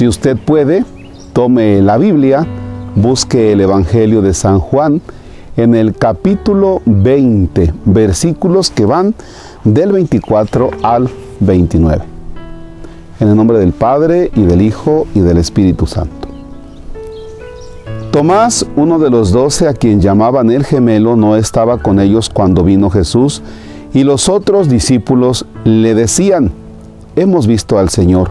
Si usted puede, tome la Biblia, busque el Evangelio de San Juan en el capítulo 20, versículos que van del 24 al 29. En el nombre del Padre y del Hijo y del Espíritu Santo. Tomás, uno de los doce a quien llamaban el gemelo, no estaba con ellos cuando vino Jesús y los otros discípulos le decían, hemos visto al Señor.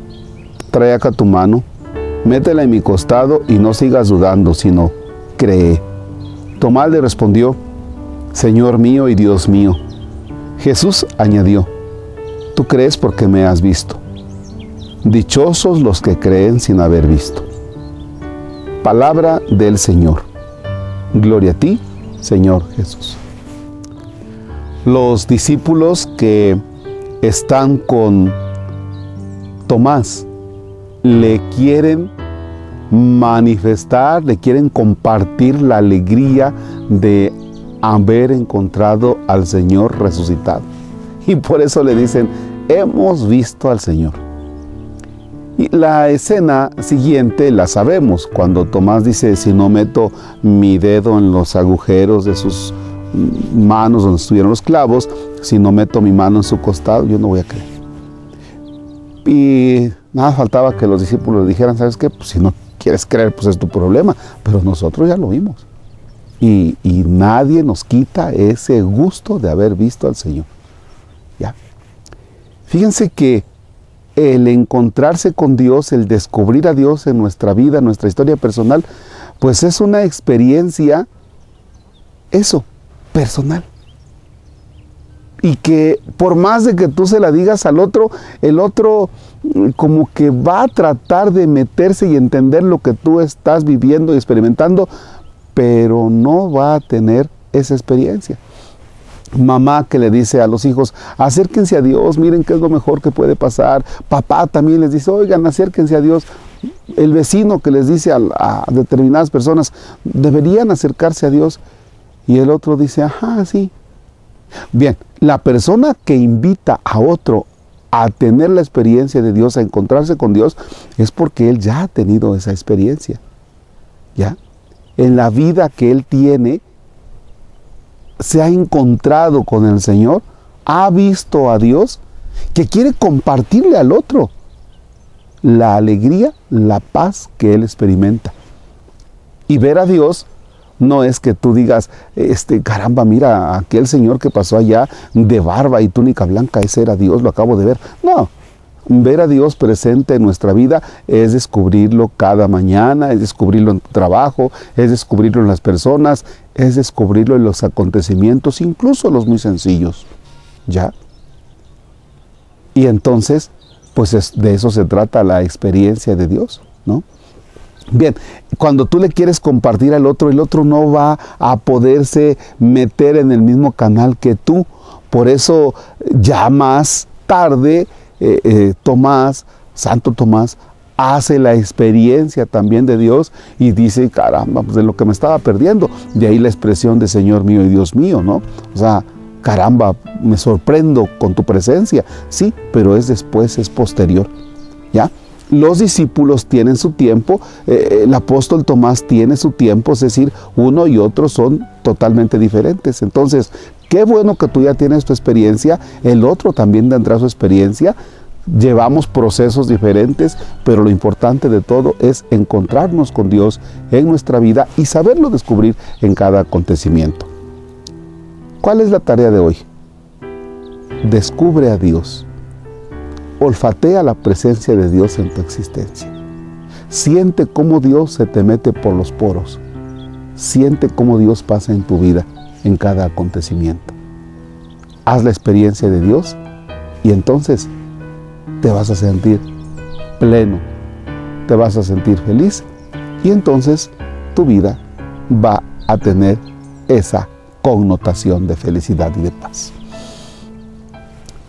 trae acá tu mano, métela en mi costado y no sigas dudando, sino cree. Tomás le respondió, Señor mío y Dios mío. Jesús añadió, tú crees porque me has visto. Dichosos los que creen sin haber visto. Palabra del Señor. Gloria a ti, Señor Jesús. Los discípulos que están con Tomás le quieren manifestar, le quieren compartir la alegría de haber encontrado al Señor resucitado. Y por eso le dicen, hemos visto al Señor. Y la escena siguiente la sabemos, cuando Tomás dice, si no meto mi dedo en los agujeros de sus manos donde estuvieron los clavos, si no meto mi mano en su costado, yo no voy a creer. Y nada faltaba que los discípulos dijeran, ¿sabes qué? Pues si no quieres creer, pues es tu problema, pero nosotros ya lo vimos. Y, y nadie nos quita ese gusto de haber visto al Señor. ¿Ya? Fíjense que el encontrarse con Dios, el descubrir a Dios en nuestra vida, en nuestra historia personal, pues es una experiencia, eso, personal. Y que por más de que tú se la digas al otro, el otro como que va a tratar de meterse y entender lo que tú estás viviendo y experimentando, pero no va a tener esa experiencia mamá que le dice a los hijos, acérquense a Dios, miren qué es lo mejor que puede pasar. Papá también les dice, oigan, acérquense a Dios. El vecino que les dice a, determinadas personas, deberían acercarse a Dios. Y el otro dice, ajá, sí. Bien, la persona que invita a otro a tener la experiencia de Dios, a encontrarse con Dios, es porque él ya ha tenido esa experiencia. ¿Ya? En la vida que él tiene, se ha encontrado con el Señor, ha visto a Dios, que quiere compartirle al otro la alegría, la paz que él experimenta. Y ver a Dios no es que tú digas, este, caramba, mira, aquel señor que pasó allá de barba y túnica blanca, ese era Dios, lo acabo de ver. No, ver a Dios presente en nuestra vida es descubrirlo cada mañana, es descubrirlo en tu trabajo, es descubrirlo en las personas, es descubrirlo en los acontecimientos, incluso los muy sencillos. ¿Ya? Y entonces, pues de eso se trata la experiencia de Dios, ¿no? Bien, cuando tú le quieres compartir al otro, el otro no va a poderse meter en el mismo canal que tú. Por eso ya más tarde eh, eh, Tomás, Santo Tomás, hace la experiencia también de Dios y dice, caramba, pues de lo que me estaba perdiendo. De ahí la expresión de Señor mío y Dios mío, ¿no? O sea, caramba, me sorprendo con tu presencia. Sí, pero es después, es posterior. ¿Ya? Los discípulos tienen su tiempo, eh, el apóstol Tomás tiene su tiempo, es decir, uno y otro son totalmente diferentes. Entonces, qué bueno que tú ya tienes tu experiencia, el otro también tendrá su experiencia, llevamos procesos diferentes, pero lo importante de todo es encontrarnos con Dios en nuestra vida y saberlo descubrir en cada acontecimiento. ¿Cuál es la tarea de hoy? Descubre a Dios. Olfatea la presencia de Dios en tu existencia. Siente cómo Dios se te mete por los poros. Siente cómo Dios pasa en tu vida en cada acontecimiento. Haz la experiencia de Dios y entonces te vas a sentir pleno, te vas a sentir feliz y entonces tu vida va a tener esa connotación de felicidad y de paz.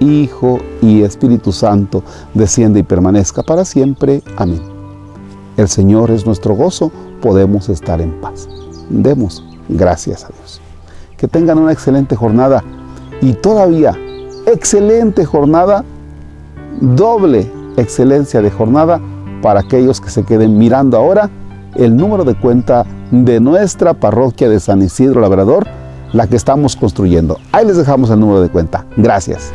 Hijo y Espíritu Santo, desciende y permanezca para siempre. Amén. El Señor es nuestro gozo, podemos estar en paz. Demos gracias a Dios. Que tengan una excelente jornada y todavía excelente jornada, doble excelencia de jornada para aquellos que se queden mirando ahora el número de cuenta de nuestra parroquia de San Isidro Labrador, la que estamos construyendo. Ahí les dejamos el número de cuenta. Gracias.